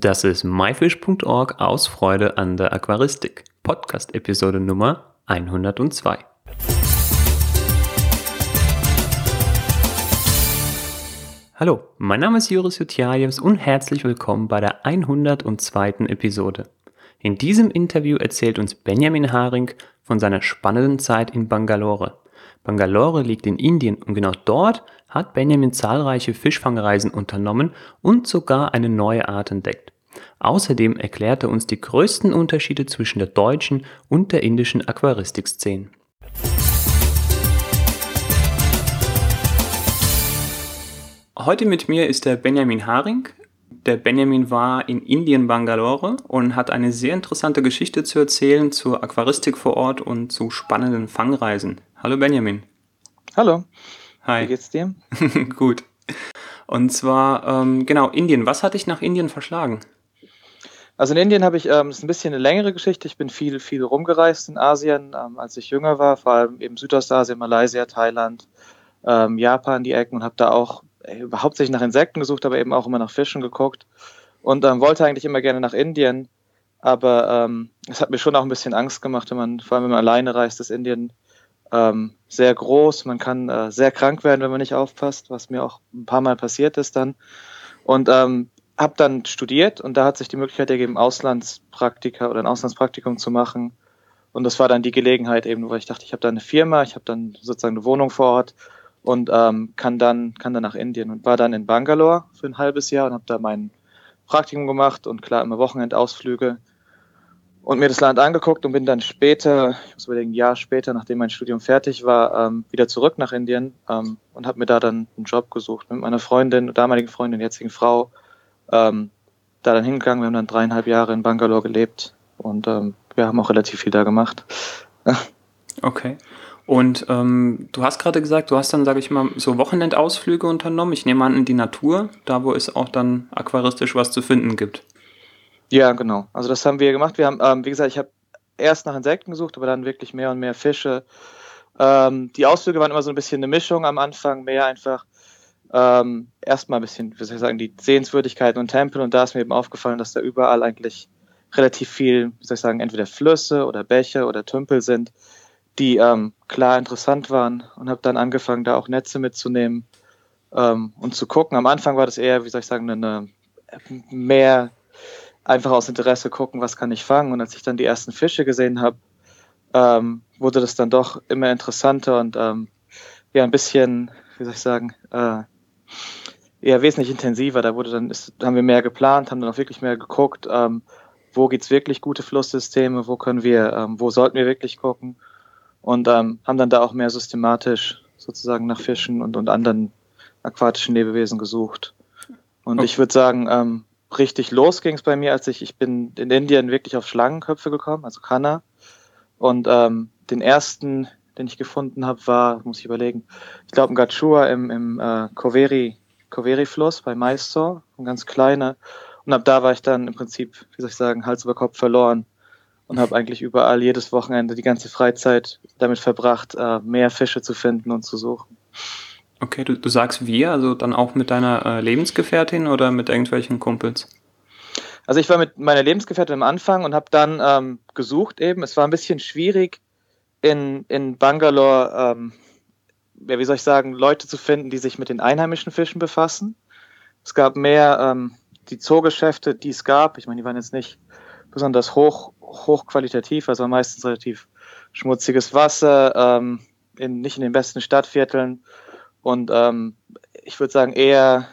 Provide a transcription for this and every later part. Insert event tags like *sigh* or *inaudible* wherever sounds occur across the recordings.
Das ist myfish.org aus Freude an der Aquaristik. Podcast-Episode Nummer 102. Hallo, mein Name ist Joris Jutjajevs und herzlich willkommen bei der 102. Episode. In diesem Interview erzählt uns Benjamin Haring von seiner spannenden Zeit in Bangalore. Bangalore liegt in Indien und genau dort hat Benjamin zahlreiche Fischfangreisen unternommen und sogar eine neue Art entdeckt. Außerdem erklärt er uns die größten Unterschiede zwischen der deutschen und der indischen Aquaristikszene. Heute mit mir ist der Benjamin Haring. Der Benjamin war in Indien, Bangalore und hat eine sehr interessante Geschichte zu erzählen zur Aquaristik vor Ort und zu spannenden Fangreisen. Hallo Benjamin. Hallo. Hi. Wie geht's dir? *laughs* Gut. Und zwar, ähm, genau, Indien. Was hat dich nach Indien verschlagen? Also in Indien habe ich, ähm, ist ein bisschen eine längere Geschichte. Ich bin viel, viel rumgereist in Asien, ähm, als ich jünger war, vor allem eben Südostasien, Malaysia, Thailand, ähm, Japan, die Ecken und habe da auch äh, hauptsächlich nach Insekten gesucht, aber eben auch immer nach Fischen geguckt und ähm, wollte eigentlich immer gerne nach Indien. Aber ähm, es hat mir schon auch ein bisschen Angst gemacht, wenn man, vor allem wenn man alleine reist, ist Indien ähm, sehr groß. Man kann äh, sehr krank werden, wenn man nicht aufpasst, was mir auch ein paar Mal passiert ist dann. Und ähm, habe dann studiert und da hat sich die Möglichkeit ergeben, Auslandspraktika oder ein Auslandspraktikum zu machen. Und das war dann die Gelegenheit eben, weil ich dachte, ich habe da eine Firma, ich habe dann sozusagen eine Wohnung vor Ort und ähm, kann dann kann dann nach Indien und war dann in Bangalore für ein halbes Jahr und habe da mein Praktikum gemacht und klar immer Wochenendausflüge und mir das Land angeguckt und bin dann später, ich muss überlegen, ein Jahr später, nachdem mein Studium fertig war, ähm, wieder zurück nach Indien ähm, und habe mir da dann einen Job gesucht mit meiner Freundin, damaligen Freundin, jetzigen Frau, ähm, da dann hingegangen. Wir haben dann dreieinhalb Jahre in Bangalore gelebt und ähm, wir haben auch relativ viel da gemacht. *laughs* okay. Und ähm, du hast gerade gesagt, du hast dann, sage ich mal, so Wochenendausflüge unternommen. Ich nehme an in die Natur, da wo es auch dann aquaristisch was zu finden gibt. Ja, genau. Also das haben wir gemacht. Wir haben, ähm, wie gesagt, ich habe erst nach Insekten gesucht, aber dann wirklich mehr und mehr Fische. Ähm, die Ausflüge waren immer so ein bisschen eine Mischung am Anfang, mehr einfach ähm, erstmal ein bisschen, wie soll ich sagen, die Sehenswürdigkeiten und Tempel und da ist mir eben aufgefallen, dass da überall eigentlich relativ viel, wie soll ich sagen, entweder Flüsse oder Bäche oder Tümpel sind, die ähm, klar interessant waren und habe dann angefangen, da auch Netze mitzunehmen ähm, und zu gucken. Am Anfang war das eher, wie soll ich sagen, eine mehr einfach aus Interesse gucken, was kann ich fangen. Und als ich dann die ersten Fische gesehen habe, ähm, wurde das dann doch immer interessanter und ähm, ja, ein bisschen, wie soll ich sagen, äh, eher wesentlich intensiver. Da wurde dann, ist, haben wir mehr geplant, haben dann auch wirklich mehr geguckt, ähm, wo gibt's wirklich gute Flusssysteme, wo können wir, ähm, wo sollten wir wirklich gucken und ähm, haben dann da auch mehr systematisch sozusagen nach Fischen und, und anderen aquatischen Lebewesen gesucht. Und okay. ich würde sagen, ähm, richtig los ging es bei mir, als ich, ich bin in Indien wirklich auf Schlangenköpfe gekommen, also Kanna. Und ähm, den ersten, den ich gefunden habe, war, muss ich überlegen, ich glaube ein Gachua im, im äh, Koveri, Koveri-Fluss bei Mysore, ein ganz kleiner. Und ab da war ich dann im Prinzip, wie soll ich sagen, Hals über Kopf verloren und habe eigentlich überall jedes Wochenende die ganze Freizeit damit verbracht, äh, mehr Fische zu finden und zu suchen. Okay, du, du sagst wir, also dann auch mit deiner äh, Lebensgefährtin oder mit irgendwelchen Kumpels? Also ich war mit meiner Lebensgefährtin am Anfang und habe dann ähm, gesucht eben. Es war ein bisschen schwierig in, in Bangalore, ähm, ja, wie soll ich sagen, Leute zu finden, die sich mit den einheimischen Fischen befassen. Es gab mehr ähm, die Zoogeschäfte, die es gab. Ich meine, die waren jetzt nicht besonders hoch, hochqualitativ, also meistens relativ schmutziges Wasser, ähm, in, nicht in den besten Stadtvierteln und ähm, ich würde sagen eher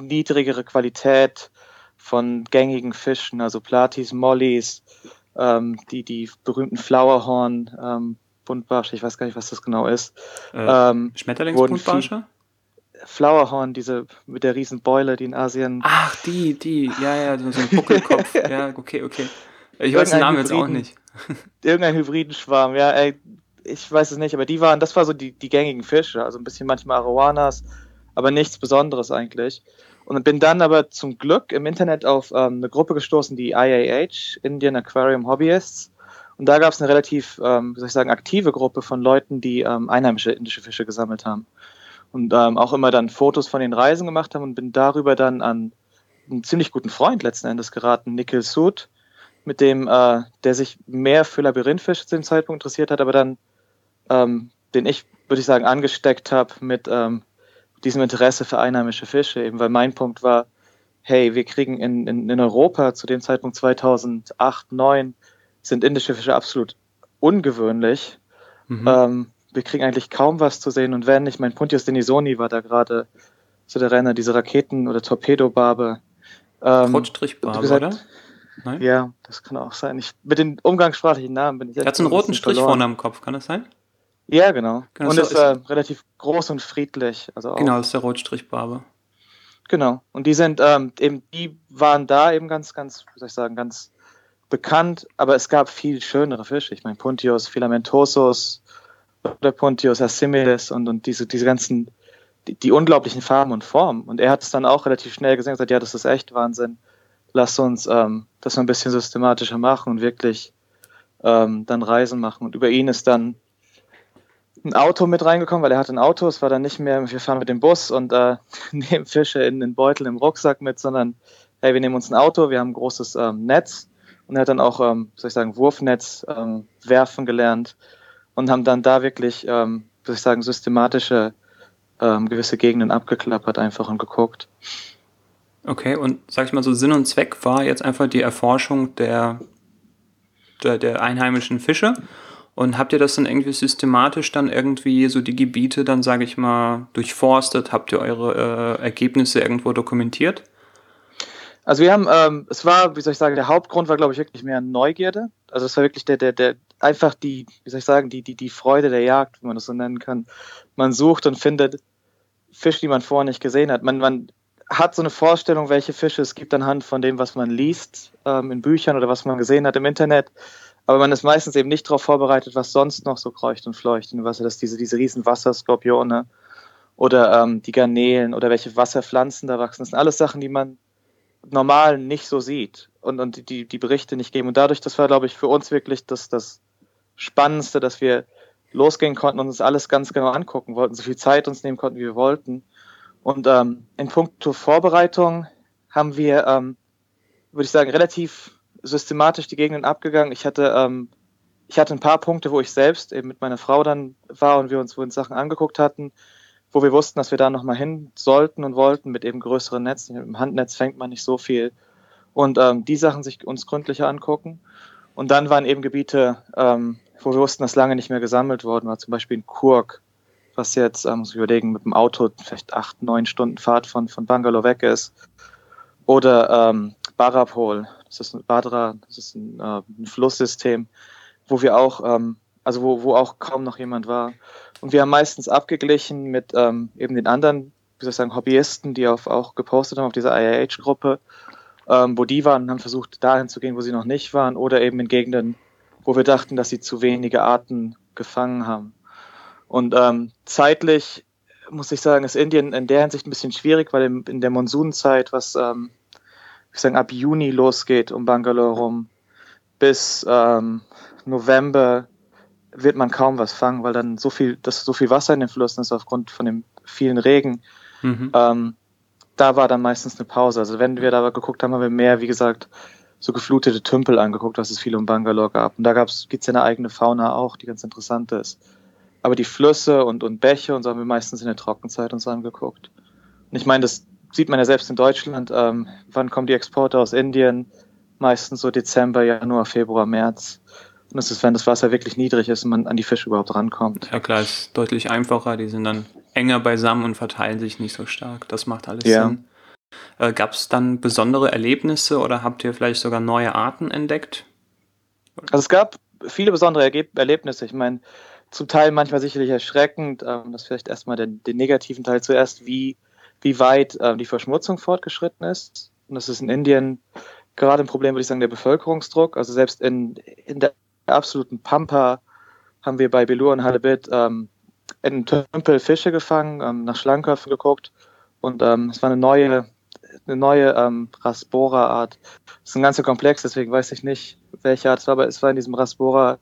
niedrigere Qualität von gängigen Fischen, also Platis, Mollies, ähm, die, die berühmten Flowerhorn, ähm, Buntbarsche, ich weiß gar nicht, was das genau ist. Äh, ähm, Schmetterlingsbuntbarsche? Flowerhorn, diese mit der riesen Beule, die in Asien. Ach, die, die, ja, ja, so ein Buckelkopf. *laughs* ja, okay, okay. Ich weiß den Namen jetzt auch nicht. irgendein Hybridenschwarm, ja, ey, ich weiß es nicht, aber die waren, das war so die, die gängigen Fische, also ein bisschen manchmal Arowanas, aber nichts Besonderes eigentlich. Und bin dann aber zum Glück im Internet auf ähm, eine Gruppe gestoßen, die IAH, Indian Aquarium Hobbyists. Und da gab es eine relativ, ähm, wie soll ich sagen, aktive Gruppe von Leuten, die ähm, einheimische indische Fische gesammelt haben. Und ähm, auch immer dann Fotos von den Reisen gemacht haben und bin darüber dann an einen ziemlich guten Freund letzten Endes geraten, Nikhil Sood, mit dem, äh, der sich mehr für Labyrinthfische zu dem Zeitpunkt interessiert hat, aber dann, ähm, den ich, würde ich sagen, angesteckt habe mit ähm, diesem Interesse für einheimische Fische, eben weil mein Punkt war, hey, wir kriegen in, in, in Europa zu dem Zeitpunkt 2008, 2009 sind indische Fische absolut ungewöhnlich. Mhm. Ähm, wir kriegen eigentlich kaum was zu sehen und wenn nicht, mein Puntius Denisoni war da gerade so der Renner, diese Raketen- oder Torpedobarbe. Ähm, Rotstrichbarbe, gesagt, oder? Nein? Ja, das kann auch sein. Ich, mit den umgangssprachlichen Namen bin ich jetzt. Er hat so einen roten Strich vorne am Kopf, kann das sein? Ja, genau. genau und ist, ist äh, relativ groß und friedlich. Also. Genau, das ist der Rotstrichbarbe. Genau. Und die sind ähm, eben, die waren da eben ganz, ganz, wie soll ich sagen, ganz bekannt, aber es gab viel schönere Fische. Ich meine, Puntius filamentosus oder Puntius assimilis und, und diese, diese ganzen, die, die, unglaublichen Farben und Formen. Und er hat es dann auch relativ schnell gesehen und gesagt, ja, das ist echt Wahnsinn. Lass uns ähm, das mal ein bisschen systematischer machen und wirklich ähm, dann Reisen machen. Und über ihn ist dann ein Auto mit reingekommen, weil er hatte ein Auto. Es war dann nicht mehr, wir fahren mit dem Bus und äh, *laughs* nehmen Fische in den Beutel im Rucksack mit, sondern hey, wir nehmen uns ein Auto, wir haben ein großes ähm, Netz und er hat dann auch, ähm, soll ich sagen, Wurfnetz ähm, werfen gelernt und haben dann da wirklich, ähm, soll ich sagen, systematische ähm, gewisse Gegenden abgeklappert einfach und geguckt. Okay, und sag ich mal so, Sinn und Zweck war jetzt einfach die Erforschung der, der, der einheimischen Fische und habt ihr das dann irgendwie systematisch dann irgendwie so die Gebiete dann, sage ich mal, durchforstet? Habt ihr eure äh, Ergebnisse irgendwo dokumentiert? Also wir haben, ähm, es war, wie soll ich sagen, der Hauptgrund war, glaube ich, wirklich mehr Neugierde. Also es war wirklich der, der, der, einfach die, wie soll ich sagen, die, die, die Freude der Jagd, wenn man das so nennen kann. Man sucht und findet Fische, die man vorher nicht gesehen hat. Man, man hat so eine Vorstellung, welche Fische es gibt anhand von dem, was man liest ähm, in Büchern oder was man gesehen hat im Internet. Aber man ist meistens eben nicht darauf vorbereitet, was sonst noch so kreucht und fleucht in Wasser, dass diese, diese riesen Wasserskorpione oder ähm, die Garnelen oder welche Wasserpflanzen da wachsen. Das sind alles Sachen, die man normal nicht so sieht und, und die, die Berichte nicht geben. Und dadurch, das war, glaube ich, für uns wirklich das, das Spannendste, dass wir losgehen konnten und uns alles ganz genau angucken wollten, so viel Zeit uns nehmen konnten, wie wir wollten. Und ähm, in puncto Vorbereitung haben wir, ähm, würde ich sagen, relativ systematisch die Gegenden abgegangen. Ich hatte, ähm, ich hatte ein paar Punkte, wo ich selbst eben mit meiner Frau dann war und wir uns, uns Sachen angeguckt hatten, wo wir wussten, dass wir da nochmal hin sollten und wollten mit eben größeren Netzen. Im Handnetz fängt man nicht so viel. Und ähm, die Sachen sich uns gründlicher angucken. Und dann waren eben Gebiete, ähm, wo wir wussten, dass lange nicht mehr gesammelt worden war. Zum Beispiel in Kurk, was jetzt, ähm, muss ich überlegen, mit dem Auto vielleicht acht, neun Stunden Fahrt von, von Bangalore weg ist. Oder ähm, Barapol, das ist ein Badra, das ist ein, äh, ein Flusssystem, wo wir auch, ähm, also wo, wo auch kaum noch jemand war. Und wir haben meistens abgeglichen mit ähm, eben den anderen, wie soll ich sagen, Hobbyisten, die auf, auch gepostet haben auf dieser IAH-Gruppe, ähm, wo die waren und haben versucht, dahin zu gehen, wo sie noch nicht waren, oder eben in Gegenden, wo wir dachten, dass sie zu wenige Arten gefangen haben. Und ähm, zeitlich muss ich sagen, ist Indien in der Hinsicht ein bisschen schwierig, weil in, in der Monsunzeit, was ähm, ich sagen, ab Juni losgeht um Bangalore rum, bis ähm, November wird man kaum was fangen, weil dann so viel, dass so viel Wasser in den Flüssen ist aufgrund von dem vielen Regen. Mhm. Ähm, da war dann meistens eine Pause. Also wenn wir da geguckt haben, haben wir mehr, wie gesagt, so geflutete Tümpel angeguckt, was es viel um Bangalore gab. Und da gibt es ja eine eigene Fauna auch, die ganz interessant ist. Aber die Flüsse und, und Bäche und so haben wir meistens in der Trockenzeit uns angeguckt. Und ich meine, das sieht man ja selbst in Deutschland. Ähm, wann kommen die Exporte aus Indien? Meistens so Dezember, Januar, Februar, März. Und das ist, wenn das Wasser wirklich niedrig ist und man an die Fische überhaupt rankommt. Ja klar, ist deutlich einfacher. Die sind dann enger beisammen und verteilen sich nicht so stark. Das macht alles ja. Sinn. Äh, Gab es dann besondere Erlebnisse oder habt ihr vielleicht sogar neue Arten entdeckt? Also es gab viele besondere Ergeb Erlebnisse. Ich meine, zum Teil manchmal sicherlich erschreckend. Ähm, das vielleicht erstmal den, den negativen Teil zuerst, wie, wie weit ähm, die Verschmutzung fortgeschritten ist. Und das ist in Indien gerade ein Problem, würde ich sagen, der Bevölkerungsdruck. Also selbst in, in der absoluten Pampa haben wir bei Belur und Halebit ähm, in Tümpel Fische gefangen, ähm, nach Schlangenköpfen geguckt und ähm, es war eine neue, eine neue ähm, Raspora-Art. Es ist ein ganzer Komplex, deswegen weiß ich nicht, welche Art es war, aber es war in diesem Raspora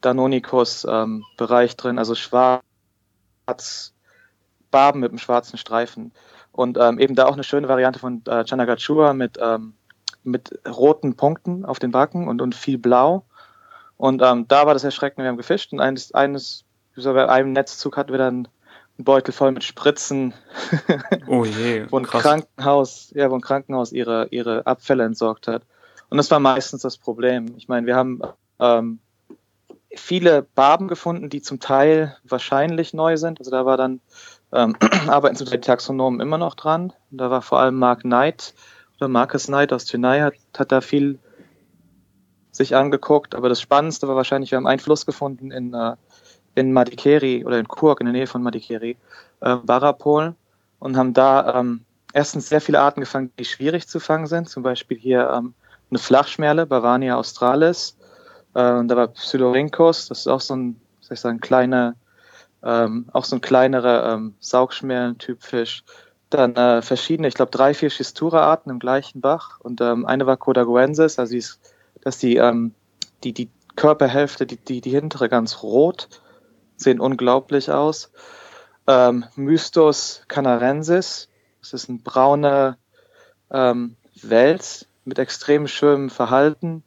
Danonicus-Bereich ähm, drin, also schwarz, Barben mit einem schwarzen Streifen. Und ähm, eben da auch eine schöne Variante von äh, Chanagachua mit, ähm, mit roten Punkten auf den Backen und, und viel Blau. Und ähm, da war das erschreckend, wir haben gefischt und eines, eines so bei einem Netzzug hatten wir dann einen Beutel voll mit Spritzen, *laughs* oh je, wo ein krass. Krankenhaus, ja, wo ein Krankenhaus ihre, ihre Abfälle entsorgt hat. Und das war meistens das Problem. Ich meine, wir haben ähm, viele Barben gefunden, die zum Teil wahrscheinlich neu sind. Also da war dann ähm, *clears throat* arbeiten zum Teil Taxonomen immer noch dran. Da war vor allem Mark Knight oder Marcus Knight aus Chennai hat, hat da viel sich angeguckt. Aber das Spannendste war wahrscheinlich, wir haben einen Fluss gefunden in, äh, in Madikeri oder in Kurk in der Nähe von Madikeri, äh, und haben da ähm, erstens sehr viele Arten gefangen, die schwierig zu fangen sind. Zum Beispiel hier ähm, eine Flachschmerle, Bavania australis. Äh, und da war Pseudorhynchus, das ist auch so ein, soll ich sagen, kleiner, ähm, auch so ein kleinerer ähm, Saugschmerlen-Typ Fisch. Dann äh, verschiedene, ich glaube drei, vier Schistura-Arten im gleichen Bach. Und ähm, eine war Codaguensis, also die ist, dass die, ähm, die, die Körperhälfte, die, die, die hintere ganz rot, sehen unglaublich aus. Ähm, Mystos canarensis, das ist ein brauner ähm, Wels, mit extrem schönem Verhalten.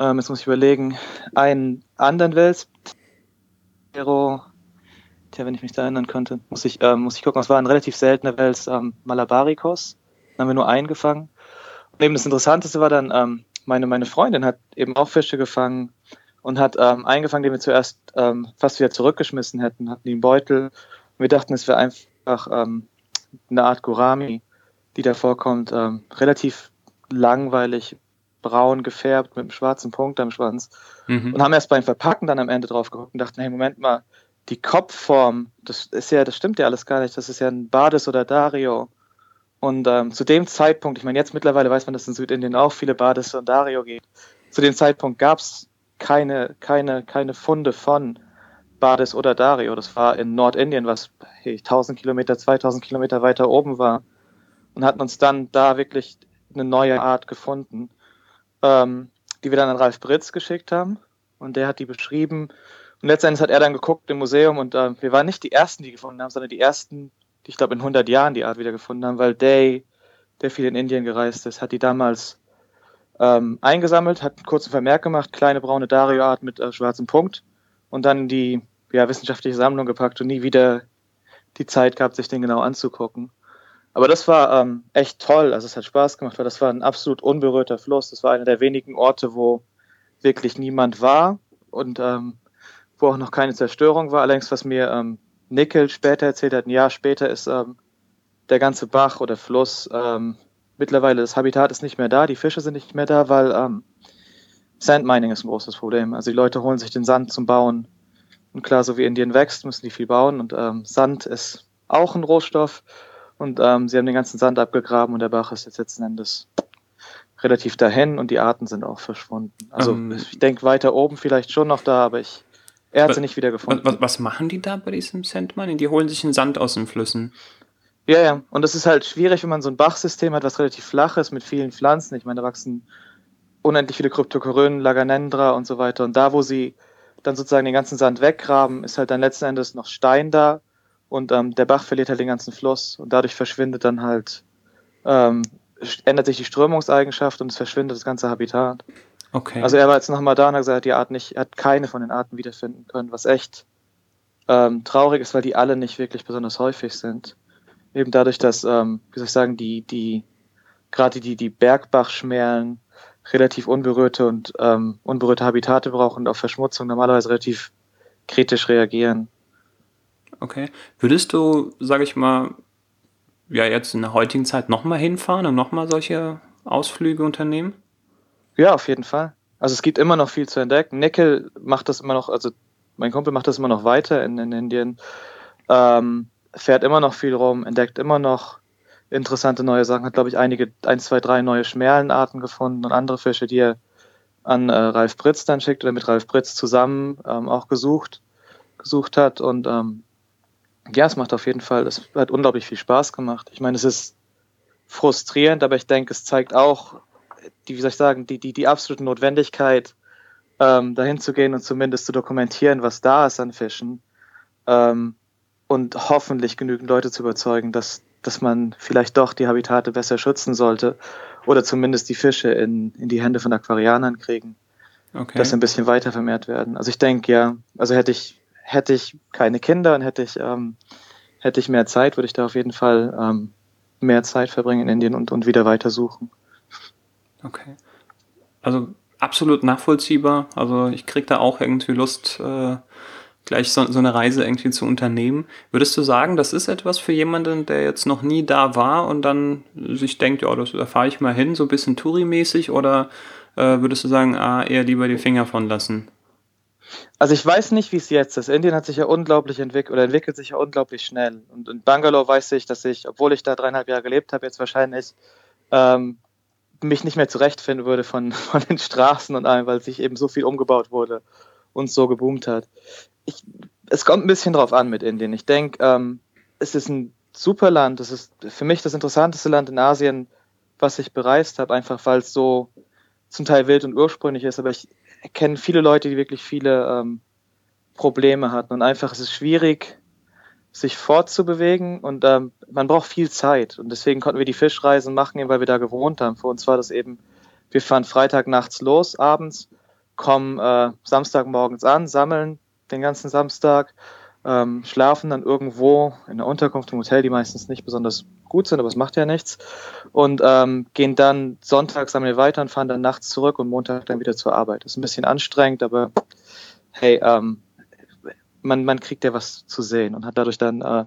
Jetzt muss ich überlegen, einen anderen Wels, Tja, wenn ich mich da erinnern könnte, muss ich, ähm, muss ich gucken. Es war ein relativ seltener Wels, ähm, Malabaricos. Dann haben wir nur einen gefangen. Und eben das Interessanteste war dann, ähm, meine, meine Freundin hat eben auch Fische gefangen und hat ähm, eingefangen, den wir zuerst ähm, fast wieder zurückgeschmissen hätten, hatten im Beutel. Und wir dachten, es wäre einfach ähm, eine Art Gurami, die da vorkommt. Ähm, relativ langweilig, braun gefärbt mit einem schwarzen Punkt am Schwanz. Mhm. Und haben erst beim Verpacken dann am Ende drauf geguckt und dachten, hey, Moment mal, die Kopfform, das ist ja, das stimmt ja alles gar nicht. Das ist ja ein Bades oder Dario. Und ähm, zu dem Zeitpunkt, ich meine, jetzt mittlerweile weiß man, dass in Südindien auch viele Bades und Dario geht. Zu dem Zeitpunkt gab es keine, keine, keine Funde von Bades oder Dario. Das war in Nordindien, was hey, 1000 Kilometer, 2000 Kilometer weiter oben war. Und hatten uns dann da wirklich eine neue Art gefunden, ähm, die wir dann an Ralf Britz geschickt haben. Und der hat die beschrieben. Und letztendlich hat er dann geguckt im Museum und äh, wir waren nicht die Ersten, die gefunden haben, sondern die Ersten, die ich glaube in 100 Jahren die Art wieder gefunden haben, weil Day, der viel in Indien gereist ist, hat die damals ähm, eingesammelt, hat einen kurzen Vermerk gemacht, kleine braune Dario-Art mit äh, schwarzem Punkt und dann die ja, wissenschaftliche Sammlung gepackt und nie wieder die Zeit gehabt, sich den genau anzugucken. Aber das war ähm, echt toll. Also es hat Spaß gemacht, weil das war ein absolut unberührter Fluss. Das war einer der wenigen Orte, wo wirklich niemand war und ähm, wo auch noch keine Zerstörung war. Allerdings, was mir ähm, Nickel später erzählt hat, ein Jahr später ist ähm, der ganze Bach oder Fluss ähm, mittlerweile das Habitat ist nicht mehr da, die Fische sind nicht mehr da, weil ähm, Sandmining ist ein großes Problem. Also die Leute holen sich den Sand zum Bauen. Und klar, so wie Indien wächst, müssen die viel bauen. Und ähm, Sand ist auch ein Rohstoff. Und ähm, sie haben den ganzen Sand abgegraben und der Bach ist jetzt letzten Endes relativ dahin und die Arten sind auch verschwunden. Also ähm, ich denke weiter oben vielleicht schon noch da, aber ich er hat sie nicht wieder gefunden. Was, was, machen die da bei diesem Sandmining? Die holen sich den Sand aus den Flüssen. Ja, ja. Und das ist halt schwierig, wenn man so ein Bachsystem hat, was relativ flach ist mit vielen Pflanzen. Ich meine, da wachsen unendlich viele Kryptokorynen, Laganendra und so weiter. Und da, wo sie dann sozusagen den ganzen Sand weggraben, ist halt dann letzten Endes noch Stein da und ähm, der Bach verliert halt den ganzen Fluss und dadurch verschwindet dann halt, ähm, ändert sich die Strömungseigenschaft und es verschwindet das ganze Habitat. Okay. Also er war jetzt nochmal da und hat gesagt, die Art nicht, er hat keine von den Arten wiederfinden können, was echt ähm, traurig ist, weil die alle nicht wirklich besonders häufig sind. Eben dadurch, dass, ähm, wie soll ich sagen, die, die, gerade die, die Bergbachschmerlen relativ unberührte und ähm, unberührte Habitate brauchen und auf Verschmutzung normalerweise relativ kritisch reagieren. Okay. Würdest du, sage ich mal, ja jetzt in der heutigen Zeit nochmal hinfahren und nochmal solche Ausflüge unternehmen? Ja, auf jeden Fall. Also es gibt immer noch viel zu entdecken. Nickel macht das immer noch, also mein Kumpel macht das immer noch weiter in, in Indien, ähm, fährt immer noch viel rum, entdeckt immer noch interessante neue Sachen, hat glaube ich einige, ein, zwei, drei neue Schmerlenarten gefunden und andere Fische, die er an äh, Ralf Britz dann schickt oder mit Ralf Britz zusammen ähm, auch gesucht, gesucht hat und ähm, ja, es macht auf jeden Fall, es hat unglaublich viel Spaß gemacht. Ich meine, es ist frustrierend, aber ich denke, es zeigt auch, die, wie soll ich sagen, die, die, die absolute Notwendigkeit, ähm, dahin zu gehen und zumindest zu dokumentieren, was da ist an Fischen. Ähm, und hoffentlich genügend Leute zu überzeugen, dass, dass man vielleicht doch die Habitate besser schützen sollte oder zumindest die Fische in, in die Hände von Aquarianern kriegen, okay. dass sie ein bisschen weiter vermehrt werden. Also ich denke ja, also hätte ich, hätte ich keine Kinder und hätte ich, ähm, hätte ich mehr Zeit, würde ich da auf jeden Fall ähm, mehr Zeit verbringen in Indien und, und wieder weiter suchen. Okay. Also absolut nachvollziehbar. Also ich kriege da auch irgendwie Lust, äh, gleich so, so, eine Reise irgendwie zu unternehmen. Würdest du sagen, das ist etwas für jemanden, der jetzt noch nie da war und dann sich denkt, ja, das, da fahre ich mal hin, so ein bisschen Touri-mäßig, oder äh, würdest du sagen, ah, eher lieber die Finger von lassen? Also ich weiß nicht, wie es jetzt ist. Indien hat sich ja unglaublich entwickelt oder entwickelt sich ja unglaublich schnell. Und in Bangalore weiß ich, dass ich, obwohl ich da dreieinhalb Jahre gelebt habe, jetzt wahrscheinlich ähm, mich nicht mehr zurechtfinden würde von, *laughs* von den Straßen und allem, weil sich eben so viel umgebaut wurde und so geboomt hat. Ich, es kommt ein bisschen drauf an mit Indien. Ich denke, ähm, es ist ein super Land. Es ist für mich das interessanteste Land in Asien, was ich bereist habe, einfach weil es so zum Teil wild und ursprünglich ist. Aber ich kenne viele Leute, die wirklich viele ähm, Probleme hatten. Und einfach es ist schwierig, sich fortzubewegen und ähm, man braucht viel Zeit. Und deswegen konnten wir die Fischreisen machen, eben weil wir da gewohnt haben. Für uns war das eben, wir fahren Freitag nachts los, abends, kommen äh, Samstagmorgens an, sammeln den ganzen Samstag, ähm, schlafen dann irgendwo in der Unterkunft im Hotel, die meistens nicht besonders gut sind, aber es macht ja nichts. Und ähm, gehen dann sonntags sammeln weiter und fahren dann nachts zurück und Montag dann wieder zur Arbeit. Das ist ein bisschen anstrengend, aber hey, ähm, man, man kriegt ja was zu sehen und hat dadurch dann, äh,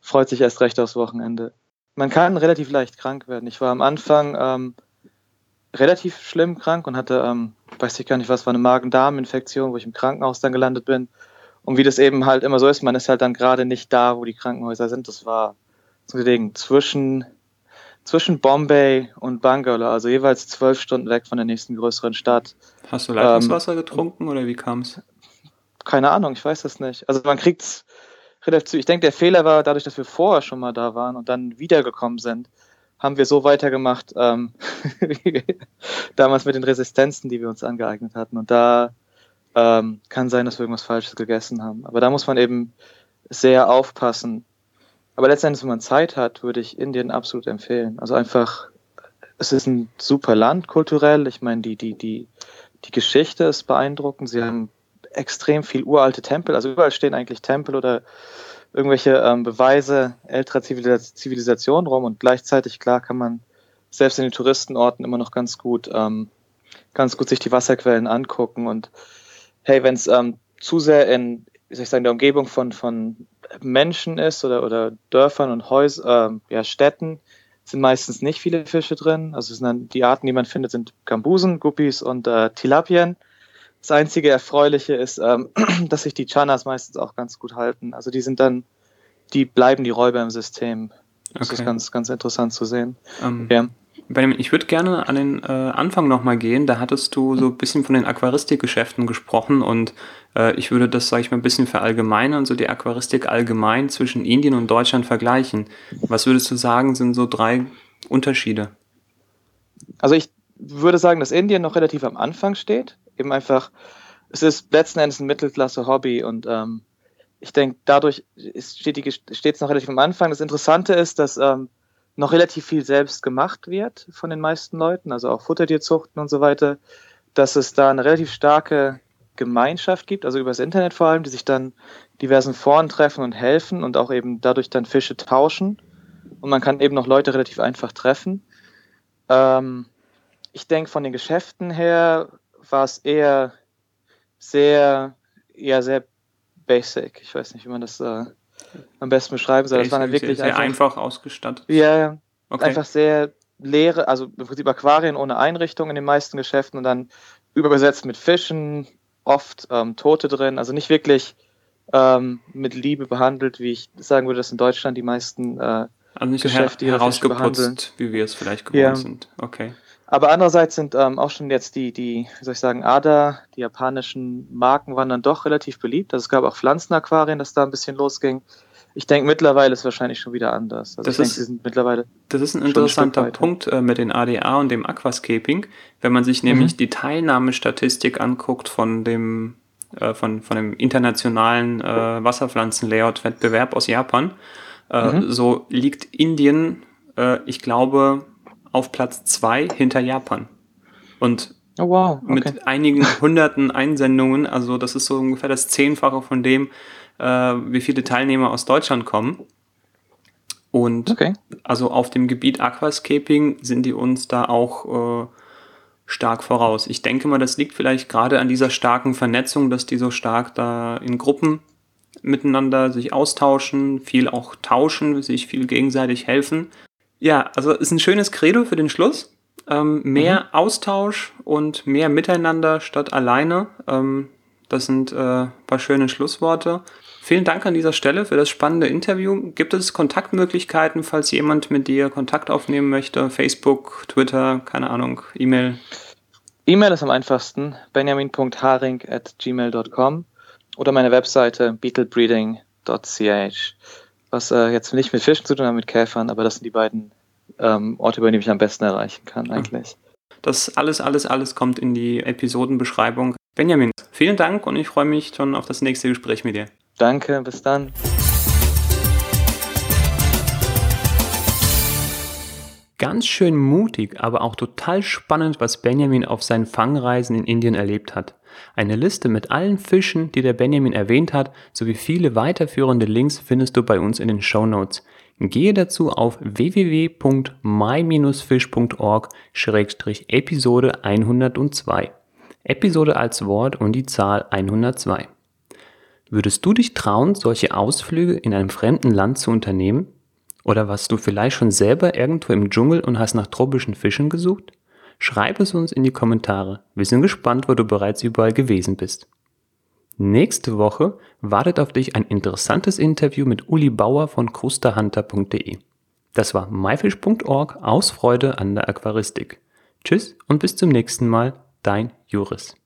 freut sich erst recht aufs Wochenende. Man kann relativ leicht krank werden. Ich war am Anfang ähm, relativ schlimm krank und hatte, ähm, weiß ich gar nicht was, war eine Magen-Darm-Infektion, wo ich im Krankenhaus dann gelandet bin. Und wie das eben halt immer so ist, man ist halt dann gerade nicht da, wo die Krankenhäuser sind. Das war zwischen, zwischen Bombay und Bangalore, also jeweils zwölf Stunden weg von der nächsten größeren Stadt. Hast du Leitungswasser ähm, getrunken oder wie kam es? Keine Ahnung, ich weiß das nicht. Also man kriegt es relativ zu. Ich denke, der Fehler war dadurch, dass wir vorher schon mal da waren und dann wiedergekommen sind, haben wir so weitergemacht, ähm, *laughs* damals mit den Resistenzen, die wir uns angeeignet hatten. Und da ähm, kann sein, dass wir irgendwas Falsches gegessen haben. Aber da muss man eben sehr aufpassen. Aber letztendlich, wenn man Zeit hat, würde ich Indien absolut empfehlen. Also einfach, es ist ein super Land kulturell. Ich meine, die, die, die, die Geschichte ist beeindruckend. Sie haben extrem viel uralte Tempel. Also überall stehen eigentlich Tempel oder irgendwelche ähm, Beweise älterer Zivilisation rum und gleichzeitig klar kann man selbst in den Touristenorten immer noch ganz gut ähm, ganz gut sich die Wasserquellen angucken und hey, wenn es ähm, zu sehr in wie soll ich sagen, der Umgebung von, von Menschen ist oder, oder Dörfern und Häusern, äh, ja, Städten, sind meistens nicht viele Fische drin. Also sind dann, die Arten, die man findet, sind Gambusen, Guppies und äh, Tilapien. Das einzige Erfreuliche ist, ähm, *clears throat* dass sich die Chanas meistens auch ganz gut halten. Also die sind dann, die bleiben die Räuber im System. Das okay. ist ganz, ganz interessant zu sehen. Ähm, ja. Benjamin, ich würde gerne an den äh, Anfang nochmal gehen. Da hattest du so ein bisschen von den Aquaristikgeschäften gesprochen und äh, ich würde das, sage ich mal, ein bisschen verallgemeinern, so die Aquaristik allgemein zwischen Indien und Deutschland vergleichen. Was würdest du sagen, sind so drei Unterschiede? Also ich würde sagen, dass Indien noch relativ am Anfang steht eben einfach, es ist letzten Endes ein Mittelklasse-Hobby und ähm, ich denke, dadurch steht es noch relativ am Anfang. Das Interessante ist, dass ähm, noch relativ viel selbst gemacht wird von den meisten Leuten, also auch Futtertierzuchten und so weiter, dass es da eine relativ starke Gemeinschaft gibt, also übers Internet vor allem, die sich dann diversen Foren treffen und helfen und auch eben dadurch dann Fische tauschen. Und man kann eben noch Leute relativ einfach treffen. Ähm, ich denke, von den Geschäften her war es eher sehr, ja, sehr basic. Ich weiß nicht, wie man das äh, am besten beschreiben soll. Das war halt wirklich sehr einfach, einfach ausgestattet. Ja, okay. einfach sehr leere, also im Prinzip Aquarien ohne Einrichtung in den meisten Geschäften und dann überbesetzt mit Fischen, oft ähm, Tote drin, also nicht wirklich ähm, mit Liebe behandelt, wie ich sagen würde, dass in Deutschland die meisten äh, also nicht Geschäfte her herausgeputzt, wie wir es vielleicht gewohnt ja. sind. Okay. Aber andererseits sind ähm, auch schon jetzt die, die, wie soll ich sagen, ADA, die japanischen Marken waren dann doch relativ beliebt. Also es gab auch Pflanzenaquarien, dass da ein bisschen losging. Ich denke, mittlerweile ist es wahrscheinlich schon wieder anders. Also das ich ist, denke, sie sind mittlerweile. Das ist ein interessanter ein Punkt äh, mit den ADA und dem Aquascaping. Wenn man sich nämlich mhm. die Teilnahmestatistik anguckt von dem, äh, von, von dem internationalen äh, Wasserpflanzen-Layout-Wettbewerb aus Japan, Äh, mhm. So liegt Indien, äh, ich glaube, auf Platz zwei hinter Japan. Und oh, wow. okay. mit einigen *laughs* hunderten Einsendungen, also das ist so ungefähr das Zehnfache von dem, äh, wie viele Teilnehmer aus Deutschland kommen. Und okay. also auf dem Gebiet Aquascaping sind die uns da auch äh, stark voraus. Ich denke mal, das liegt vielleicht gerade an dieser starken Vernetzung, dass die so stark da in Gruppen miteinander sich austauschen, viel auch tauschen, sich viel gegenseitig helfen. Ja, also ist ein schönes Credo für den Schluss. Ähm, mehr mhm. Austausch und mehr Miteinander statt alleine. Ähm, das sind äh, paar schöne Schlussworte. Vielen Dank an dieser Stelle für das spannende Interview. Gibt es Kontaktmöglichkeiten, falls jemand mit dir Kontakt aufnehmen möchte? Facebook, Twitter, keine Ahnung, E-Mail? E-Mail ist am einfachsten, benjamin.haring at gmail.com oder meine Webseite beetlebreeding.ch, was äh, jetzt nicht mit Fischen zu tun hat, mit Käfern, aber das sind die beiden ähm, Orte, über die ich am besten erreichen kann eigentlich. Das alles, alles, alles kommt in die Episodenbeschreibung. Benjamin, vielen Dank und ich freue mich schon auf das nächste Gespräch mit dir. Danke, bis dann. Ganz schön mutig, aber auch total spannend, was Benjamin auf seinen Fangreisen in Indien erlebt hat. Eine Liste mit allen Fischen, die der Benjamin erwähnt hat, sowie viele weiterführende Links findest du bei uns in den Show Notes. Gehe dazu auf www.my-fish.org-episode 102. Episode als Wort und die Zahl 102. Würdest du dich trauen, solche Ausflüge in einem fremden Land zu unternehmen? Oder warst du vielleicht schon selber irgendwo im Dschungel und hast nach tropischen Fischen gesucht? Schreib es uns in die Kommentare. Wir sind gespannt, wo du bereits überall gewesen bist. Nächste Woche wartet auf dich ein interessantes Interview mit Uli Bauer von krusterhunter.de. Das war myfish.org aus Freude an der Aquaristik. Tschüss und bis zum nächsten Mal, dein Juris.